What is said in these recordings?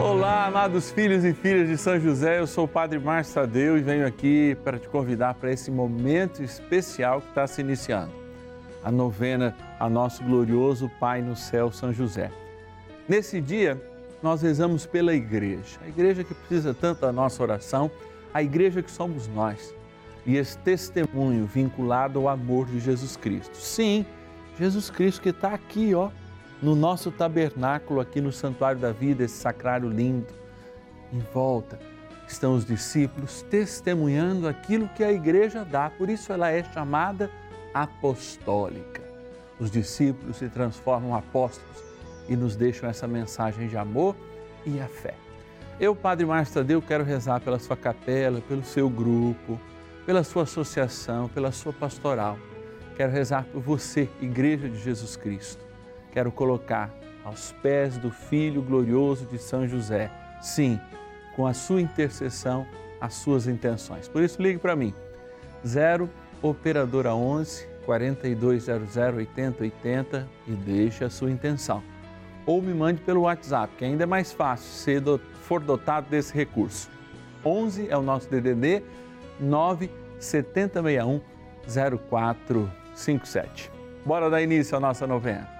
Olá, amados filhos e filhas de São José, eu sou o Padre Márcio Tadeu e venho aqui para te convidar para esse momento especial que está se iniciando. A novena a nosso glorioso Pai no céu, São José. Nesse dia, nós rezamos pela igreja, a igreja que precisa tanto da nossa oração, a igreja que somos nós e esse testemunho vinculado ao amor de Jesus Cristo. Sim, Jesus Cristo que está aqui, ó, no nosso tabernáculo, aqui no Santuário da Vida, esse sacrário lindo. Em volta estão os discípulos testemunhando aquilo que a igreja dá, por isso ela é chamada apostólica. Os discípulos se transformam apóstolos e nos deixam essa mensagem de amor e a fé. Eu, Padre Márcio Tadeu, quero rezar pela sua capela, pelo seu grupo, pela sua associação, pela sua pastoral. Quero rezar por você, Igreja de Jesus Cristo. Quero colocar aos pés do Filho glorioso de São José, sim, com a sua intercessão, as suas intenções. Por isso, ligue para mim, 0 Operadora 11 4200 8080 e deixe a sua intenção. Ou me mande pelo WhatsApp, que ainda é mais fácil se for dotado desse recurso. 11 é o nosso DDD 9 7061 0457. Bora dar início à nossa novena.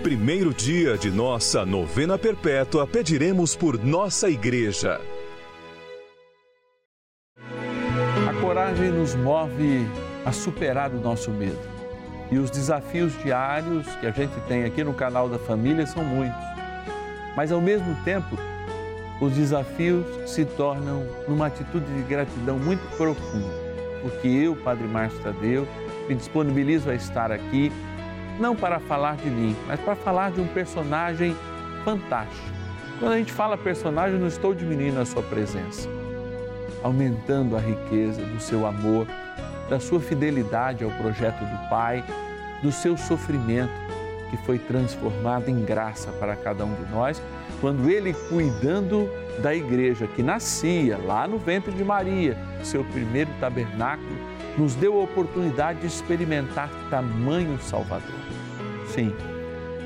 primeiro dia de nossa novena perpétua, pediremos por nossa igreja. A coragem nos move a superar o nosso medo. E os desafios diários que a gente tem aqui no canal da família são muitos. Mas ao mesmo tempo, os desafios se tornam numa atitude de gratidão muito profunda, porque eu, Padre Márcio Tadeu, me disponibilizo a estar aqui não para falar de mim, mas para falar de um personagem fantástico. Quando a gente fala personagem, não estou diminuindo a sua presença, aumentando a riqueza do seu amor, da sua fidelidade ao projeto do Pai, do seu sofrimento que foi transformado em graça para cada um de nós, quando ele cuidando da igreja que nascia lá no ventre de Maria, seu primeiro tabernáculo, nos deu a oportunidade de experimentar tamanho Salvador. Sim,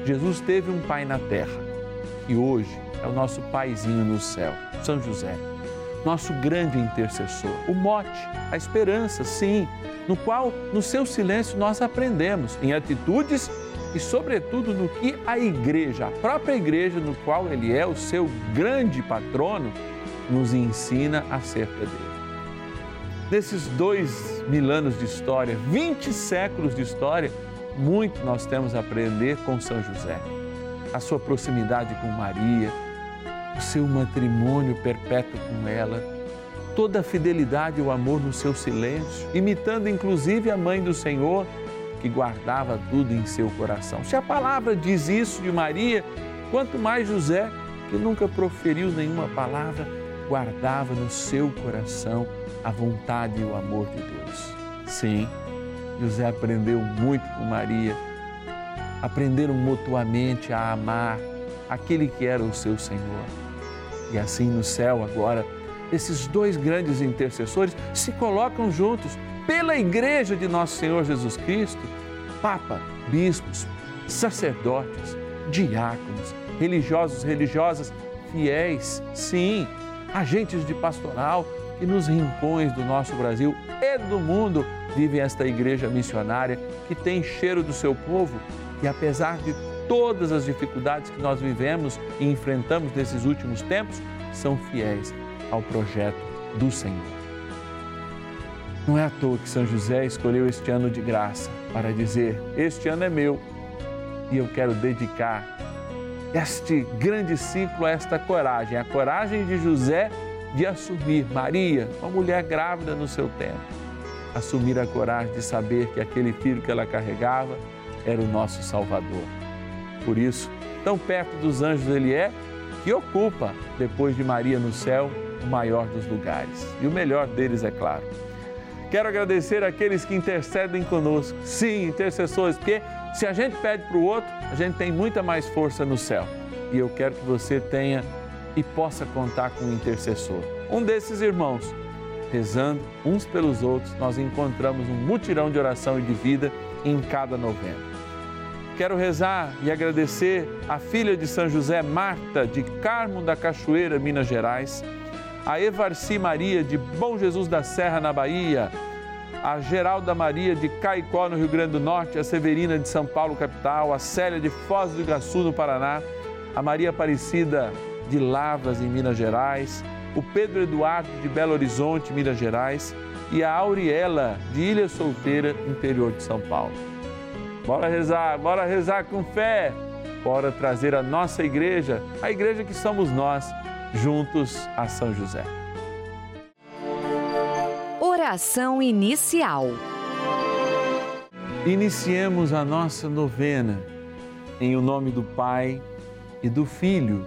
Jesus teve um Pai na terra e hoje é o nosso Paizinho no céu, São José, nosso grande intercessor, o mote, a esperança, sim, no qual, no seu silêncio, nós aprendemos em atitudes e, sobretudo, no que a igreja, a própria igreja, no qual ele é o seu grande patrono, nos ensina acerca dele. Nesses dois mil anos de história, 20 séculos de história, muito nós temos a aprender com São José. A sua proximidade com Maria, o seu matrimônio perpétuo com ela, toda a fidelidade e o amor no seu silêncio, imitando inclusive a mãe do Senhor, que guardava tudo em seu coração. Se a palavra diz isso de Maria, Quanto mais José, que nunca proferiu nenhuma palavra, guardava no seu coração a vontade e o amor de Deus. Sim, José aprendeu muito com Maria, aprenderam mutuamente a amar aquele que era o seu Senhor. E assim no céu agora, esses dois grandes intercessores se colocam juntos pela igreja de nosso Senhor Jesus Cristo, Papa, bispos, sacerdotes, diáconos, religiosos, religiosas, fiéis, sim, agentes de pastoral que nos rincões do nosso Brasil e do mundo vivem esta igreja missionária que tem cheiro do seu povo e apesar de todas as dificuldades que nós vivemos e enfrentamos nesses últimos tempos, são fiéis ao projeto do Senhor. Não é à toa que São José escolheu este ano de graça para dizer: Este ano é meu e eu quero dedicar este grande ciclo a esta coragem, a coragem de José de assumir Maria, uma mulher grávida no seu tempo, assumir a coragem de saber que aquele filho que ela carregava era o nosso Salvador. Por isso, tão perto dos anjos ele é, que ocupa, depois de Maria no céu, o maior dos lugares. E o melhor deles, é claro. Quero agradecer aqueles que intercedem conosco. Sim, intercessores, porque se a gente pede para o outro, a gente tem muita mais força no céu. E eu quero que você tenha e possa contar com um intercessor. Um desses irmãos, rezando uns pelos outros, nós encontramos um mutirão de oração e de vida em cada novembro. Quero rezar e agradecer a filha de São José, Marta, de Carmo da Cachoeira, Minas Gerais, a Evarci Maria, de Bom Jesus da Serra, na Bahia, a Geralda Maria, de Caicó, no Rio Grande do Norte, a Severina, de São Paulo, capital, a Célia, de Foz do Iguaçu, no Paraná, a Maria Aparecida, de Lavras, em Minas Gerais, o Pedro Eduardo, de Belo Horizonte, Minas Gerais, e a Auriela, de Ilha Solteira, interior de São Paulo. Bora rezar, bora rezar com fé. Bora trazer a nossa igreja, a igreja que somos nós, juntos a São José. Oração inicial. Iniciemos a nossa novena em o nome do Pai e do Filho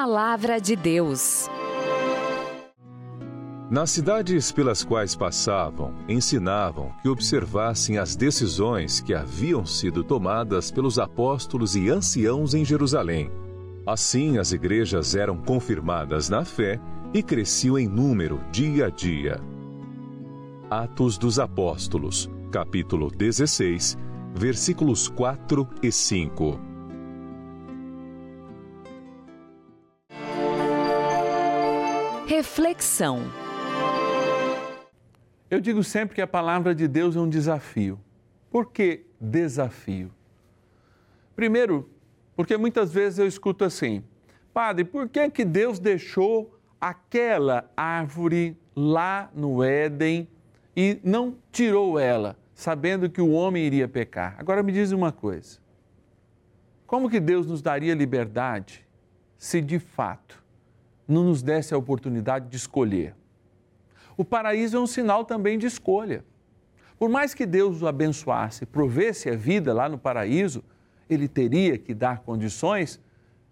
Palavra de Deus. Nas cidades pelas quais passavam, ensinavam que observassem as decisões que haviam sido tomadas pelos apóstolos e anciãos em Jerusalém. Assim, as igrejas eram confirmadas na fé e cresciam em número dia a dia. Atos dos Apóstolos, capítulo 16, versículos 4 e 5. Reflexão. Eu digo sempre que a palavra de Deus é um desafio. Por que desafio? Primeiro, porque muitas vezes eu escuto assim: Padre, por que, que Deus deixou aquela árvore lá no Éden e não tirou ela, sabendo que o homem iria pecar? Agora me diz uma coisa: como que Deus nos daria liberdade se de fato não nos desse a oportunidade de escolher? O paraíso é um sinal também de escolha. Por mais que Deus o abençoasse, provesse a vida lá no paraíso, ele teria que dar condições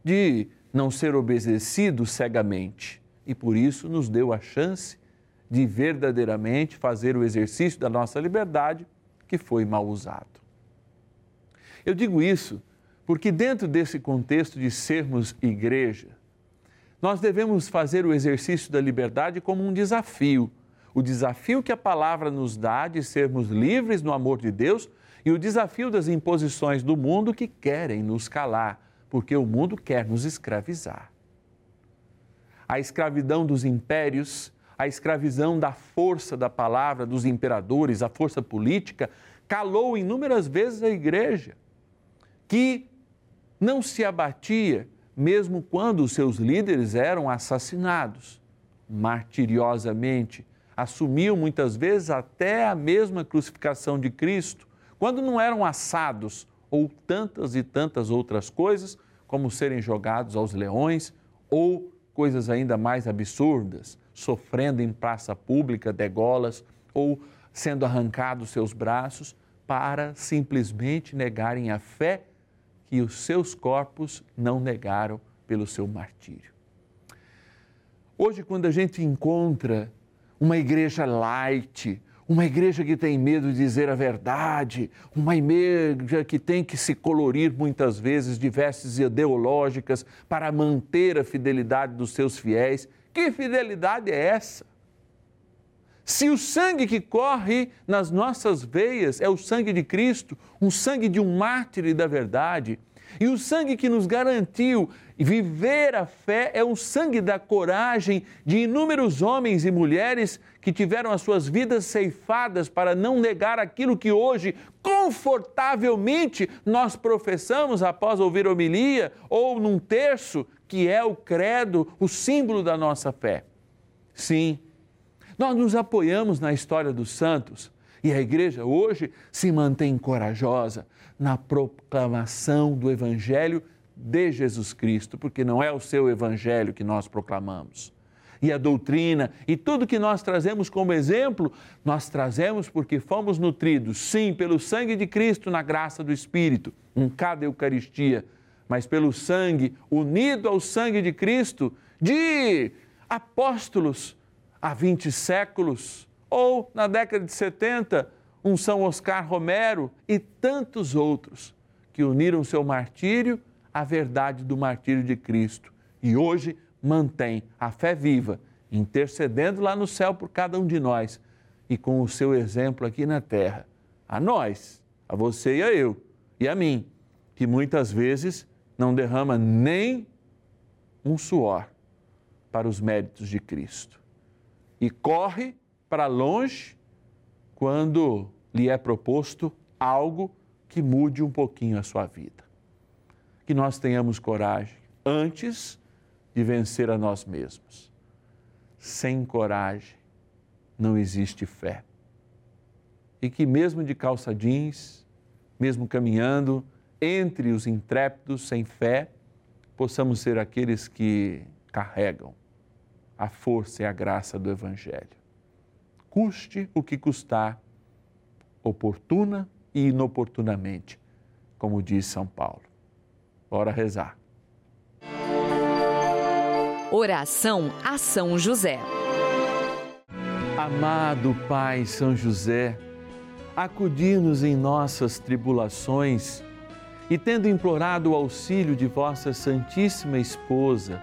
de não ser obedecido cegamente. E por isso nos deu a chance de verdadeiramente fazer o exercício da nossa liberdade, que foi mal usado. Eu digo isso porque, dentro desse contexto de sermos igreja, nós devemos fazer o exercício da liberdade como um desafio. O desafio que a palavra nos dá de sermos livres no amor de Deus e o desafio das imposições do mundo que querem nos calar, porque o mundo quer nos escravizar. A escravidão dos impérios, a escravidão da força da palavra dos imperadores, a força política, calou inúmeras vezes a igreja, que não se abatia mesmo quando seus líderes eram assassinados, martiriosamente, assumiam muitas vezes até a mesma crucificação de Cristo, quando não eram assados ou tantas e tantas outras coisas, como serem jogados aos leões ou coisas ainda mais absurdas, sofrendo em praça pública degolas ou sendo arrancados seus braços para simplesmente negarem a fé que os seus corpos não negaram pelo seu martírio. Hoje, quando a gente encontra uma igreja light, uma igreja que tem medo de dizer a verdade, uma igreja que tem que se colorir muitas vezes de vestes ideológicas para manter a fidelidade dos seus fiéis. Que fidelidade é essa? Se o sangue que corre nas nossas veias é o sangue de Cristo, um sangue de um mártir da verdade, e o sangue que nos garantiu viver a fé é o sangue da coragem de inúmeros homens e mulheres que tiveram as suas vidas ceifadas para não negar aquilo que hoje, confortavelmente, nós professamos após ouvir homilia ou num terço, que é o credo, o símbolo da nossa fé. Sim, nós nos apoiamos na história dos santos e a igreja hoje se mantém corajosa na proclamação do Evangelho de Jesus Cristo, porque não é o seu Evangelho que nós proclamamos. E a doutrina e tudo que nós trazemos como exemplo, nós trazemos porque fomos nutridos, sim, pelo sangue de Cristo na graça do Espírito, em cada Eucaristia, mas pelo sangue unido ao sangue de Cristo de apóstolos há 20 séculos, ou na década de 70, um São Oscar Romero e tantos outros que uniram seu martírio à verdade do martírio de Cristo e hoje mantém a fé viva, intercedendo lá no céu por cada um de nós e com o seu exemplo aqui na terra. A nós, a você e a eu, e a mim, que muitas vezes não derrama nem um suor para os méritos de Cristo e corre para longe quando lhe é proposto algo que mude um pouquinho a sua vida. Que nós tenhamos coragem antes de vencer a nós mesmos. Sem coragem não existe fé. E que mesmo de calça jeans, mesmo caminhando entre os intrépidos sem fé, possamos ser aqueles que carregam a força e a graça do Evangelho. Custe o que custar, oportuna e inoportunamente, como diz São Paulo. Bora rezar. Oração a São José. Amado Pai São José, acudir-nos em nossas tribulações e, tendo implorado o auxílio de vossa Santíssima Esposa,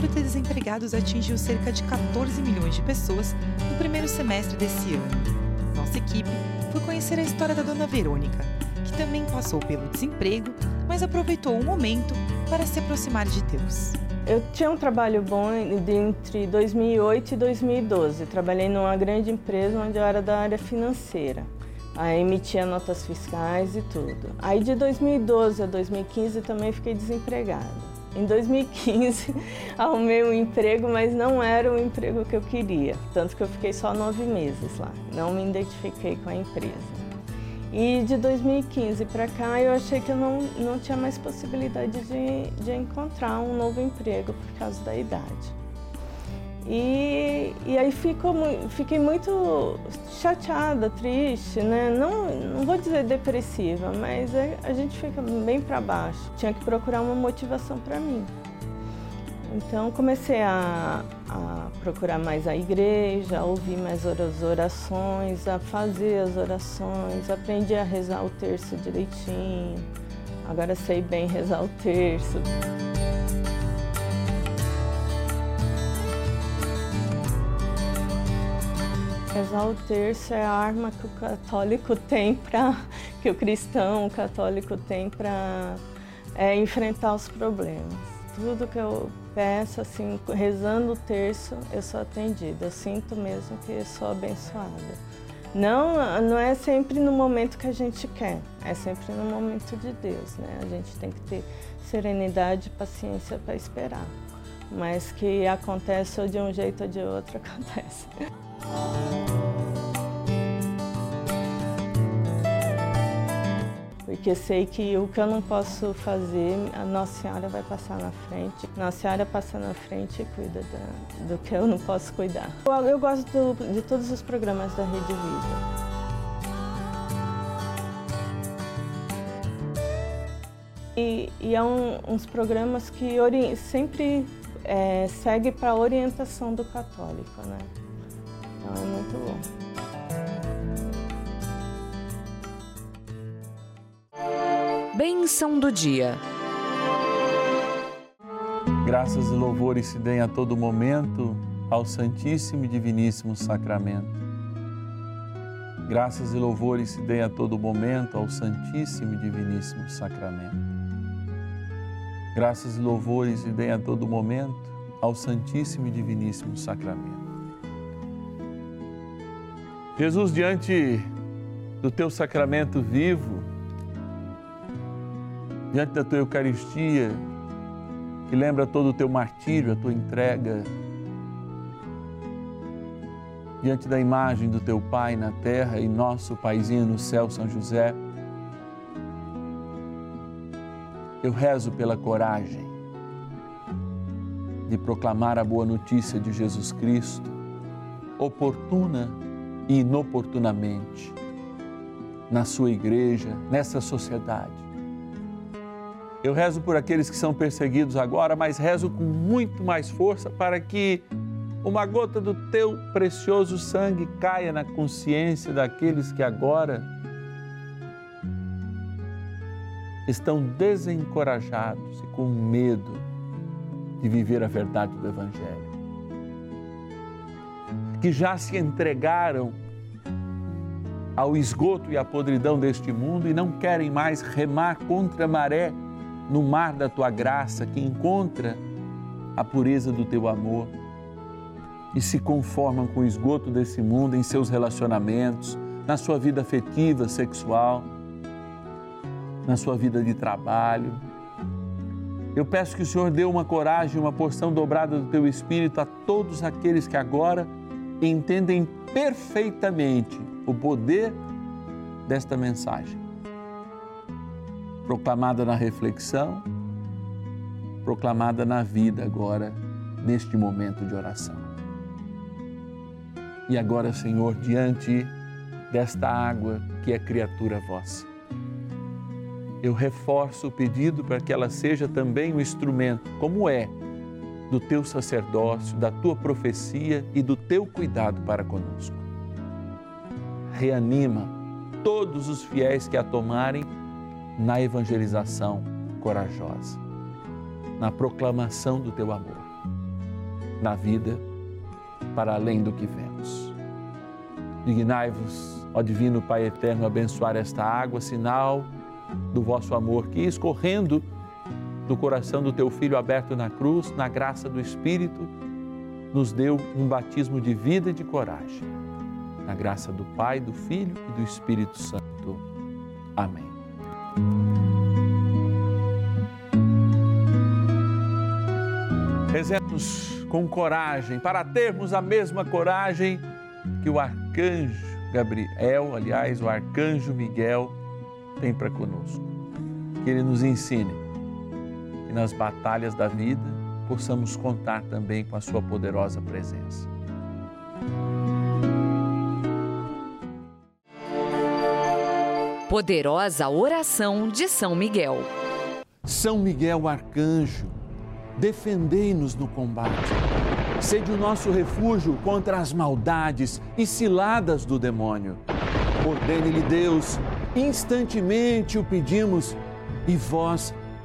número de desempregados atingiu cerca de 14 milhões de pessoas no primeiro semestre desse ano. Nossa equipe foi conhecer a história da dona Verônica, que também passou pelo desemprego, mas aproveitou o momento para se aproximar de Deus. Eu tinha um trabalho bom entre 2008 e 2012. Trabalhei numa grande empresa onde eu era da área financeira. Aí emitia notas fiscais e tudo. Aí de 2012 a 2015 também fiquei desempregada. Em 2015 arrumei um emprego, mas não era o emprego que eu queria. Tanto que eu fiquei só nove meses lá. Não me identifiquei com a empresa. E de 2015 para cá eu achei que eu não, não tinha mais possibilidade de, de encontrar um novo emprego por causa da idade. E, e aí fico, fiquei muito chateada, triste, né? Não, não vou dizer depressiva, mas é, a gente fica bem para baixo. Tinha que procurar uma motivação para mim. Então comecei a, a, procurar mais a igreja, a ouvir mais as orações, a fazer as orações, aprendi a rezar o terço direitinho. Agora sei bem rezar o terço. Rezar o terço é a arma que o católico tem para que o cristão, o católico tem para é, enfrentar os problemas. Tudo que eu peço, assim, rezando o terço, eu sou atendida. Eu sinto mesmo que sou abençoada. Não, não é sempre no momento que a gente quer, é sempre no momento de Deus, né? A gente tem que ter serenidade e paciência para esperar. Mas que acontece ou de um jeito ou de outro, acontece. Porque sei que o que eu não posso fazer, a Nossa Senhora vai passar na frente. Nossa Senhora passa na frente e cuida da, do que eu não posso cuidar. Eu, eu gosto do, de todos os programas da Rede Vida. E, e é um, uns programas que sempre é, segue para a orientação do católico, né? Então é muito bom. Bênção do dia. Graças e louvores se deem a todo momento ao Santíssimo e Diviníssimo Sacramento. Graças e louvores se deem a todo momento ao Santíssimo e Diviníssimo Sacramento. Graças e louvores se deem a todo momento ao Santíssimo e Diviníssimo Sacramento. Jesus, diante do teu sacramento vivo, diante da tua Eucaristia, que lembra todo o teu martírio, a tua entrega, diante da imagem do teu Pai na terra e nosso Paizinho no céu, São José, eu rezo pela coragem de proclamar a boa notícia de Jesus Cristo, oportuna e inoportunamente, na sua igreja, nessa sociedade. Eu rezo por aqueles que são perseguidos agora, mas rezo com muito mais força para que uma gota do teu precioso sangue caia na consciência daqueles que agora estão desencorajados e com medo de viver a verdade do Evangelho. Que já se entregaram ao esgoto e à podridão deste mundo e não querem mais remar contra a maré no mar da tua graça que encontra a pureza do teu amor e se conformam com o esgoto desse mundo em seus relacionamentos, na sua vida afetiva, sexual, na sua vida de trabalho. Eu peço que o Senhor dê uma coragem, uma porção dobrada do teu espírito a todos aqueles que agora entendem perfeitamente o poder desta mensagem. Proclamada na reflexão, proclamada na vida agora, neste momento de oração. E agora, Senhor, diante desta água que é criatura vossa, eu reforço o pedido para que ela seja também um instrumento, como é, do teu sacerdócio, da tua profecia e do teu cuidado para conosco. Reanima todos os fiéis que a tomarem na evangelização corajosa, na proclamação do teu amor, na vida para além do que vemos. Dignai-vos, ó Divino Pai Eterno, abençoar esta água, sinal do vosso amor, que escorrendo do coração do teu Filho aberto na cruz, na graça do Espírito, nos deu um batismo de vida e de coragem. Na graça do Pai, do Filho e do Espírito Santo. Amém. Rezemos com coragem, para termos a mesma coragem que o arcanjo Gabriel, aliás, o arcanjo Miguel, tem para conosco. Que ele nos ensine que nas batalhas da vida possamos contar também com a sua poderosa presença. Poderosa oração de São Miguel. São Miguel arcanjo, defendei-nos no combate. Sede o nosso refúgio contra as maldades e ciladas do demônio. Ordene-lhe Deus, instantemente o pedimos, e vós,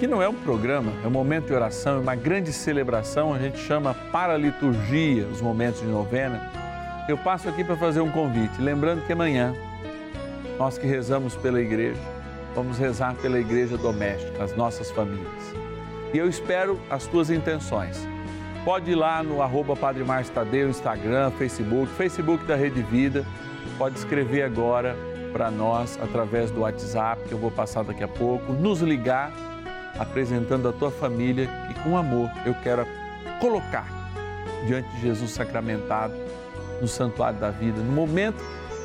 que não é um programa, é um momento de oração, é uma grande celebração, a gente chama para liturgia, os momentos de novena. Eu passo aqui para fazer um convite, lembrando que amanhã, nós que rezamos pela igreja, vamos rezar pela igreja doméstica, as nossas famílias. E eu espero as tuas intenções. Pode ir lá no arroba Padre Márcio Tadeu, Instagram, Facebook, Facebook da Rede Vida pode escrever agora para nós através do WhatsApp, que eu vou passar daqui a pouco, nos ligar, apresentando a tua família e com amor eu quero colocar diante de Jesus sacramentado no santuário da vida, no momento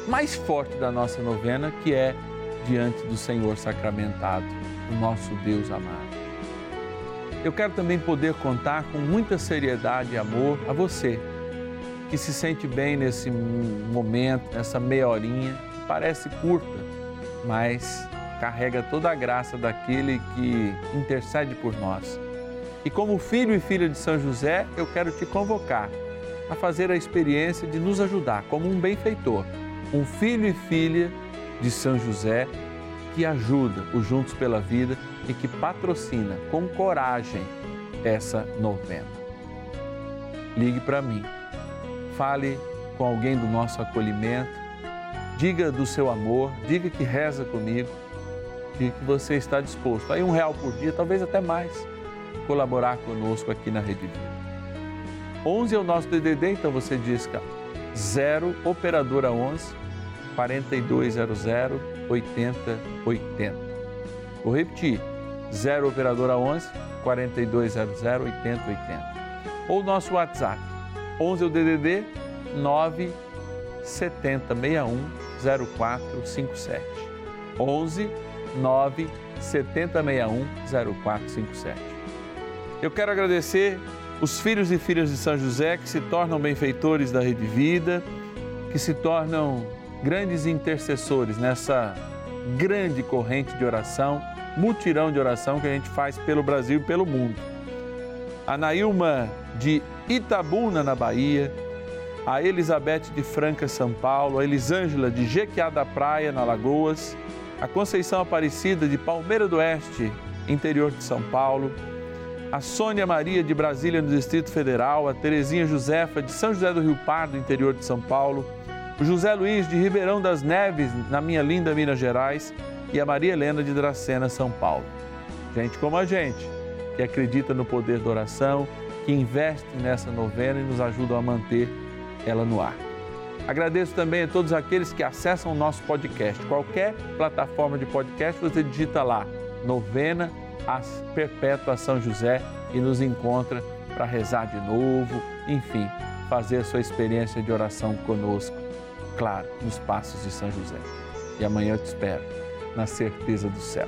mais forte da nossa novena, que é diante do Senhor sacramentado, o nosso Deus amado. Eu quero também poder contar com muita seriedade e amor a você que se sente bem nesse momento, nessa meia horinha, parece curta, mas carrega toda a graça daquele que intercede por nós. E como filho e filha de São José, eu quero te convocar a fazer a experiência de nos ajudar como um benfeitor, um filho e filha de São José que ajuda o Juntos pela Vida e que patrocina com coragem essa novena. ligue para mim. Fale com alguém do nosso acolhimento. Diga do seu amor, diga que reza comigo, diga que você está disposto. Aí um real por dia, talvez até mais, colaborar conosco aqui na Rede Vida. 11 é o nosso DDD, então você diz, 0 operadora 11 4200 8080. Vou repetir, 0 operadora 11 4200 8080. Ou nosso WhatsApp, 11 é o DDD 9 7061 0457. 11 9 7061 0457. Eu quero agradecer os filhos e filhas de São José que se tornam benfeitores da Rede Vida, que se tornam grandes intercessores nessa grande corrente de oração, mutirão de oração que a gente faz pelo Brasil e pelo mundo. A Nailma de Itabuna, na Bahia, a Elizabeth de Franca, São Paulo, a Elisângela de Jequiá da Praia, na Lagoas, a Conceição Aparecida de Palmeira do Oeste, interior de São Paulo, a Sônia Maria de Brasília, no Distrito Federal, a Terezinha Josefa de São José do Rio Pardo, interior de São Paulo, o José Luiz de Ribeirão das Neves, na minha linda Minas Gerais, e a Maria Helena de Dracena, São Paulo. Gente como a gente, que acredita no poder da oração, que investe nessa novena e nos ajuda a manter ela no ar. Agradeço também a todos aqueles que acessam o nosso podcast. Qualquer plataforma de podcast, você digita lá, novena Perpétua São José e nos encontra para rezar de novo, enfim, fazer a sua experiência de oração conosco, claro, nos passos de São José. E amanhã eu te espero, na certeza do céu.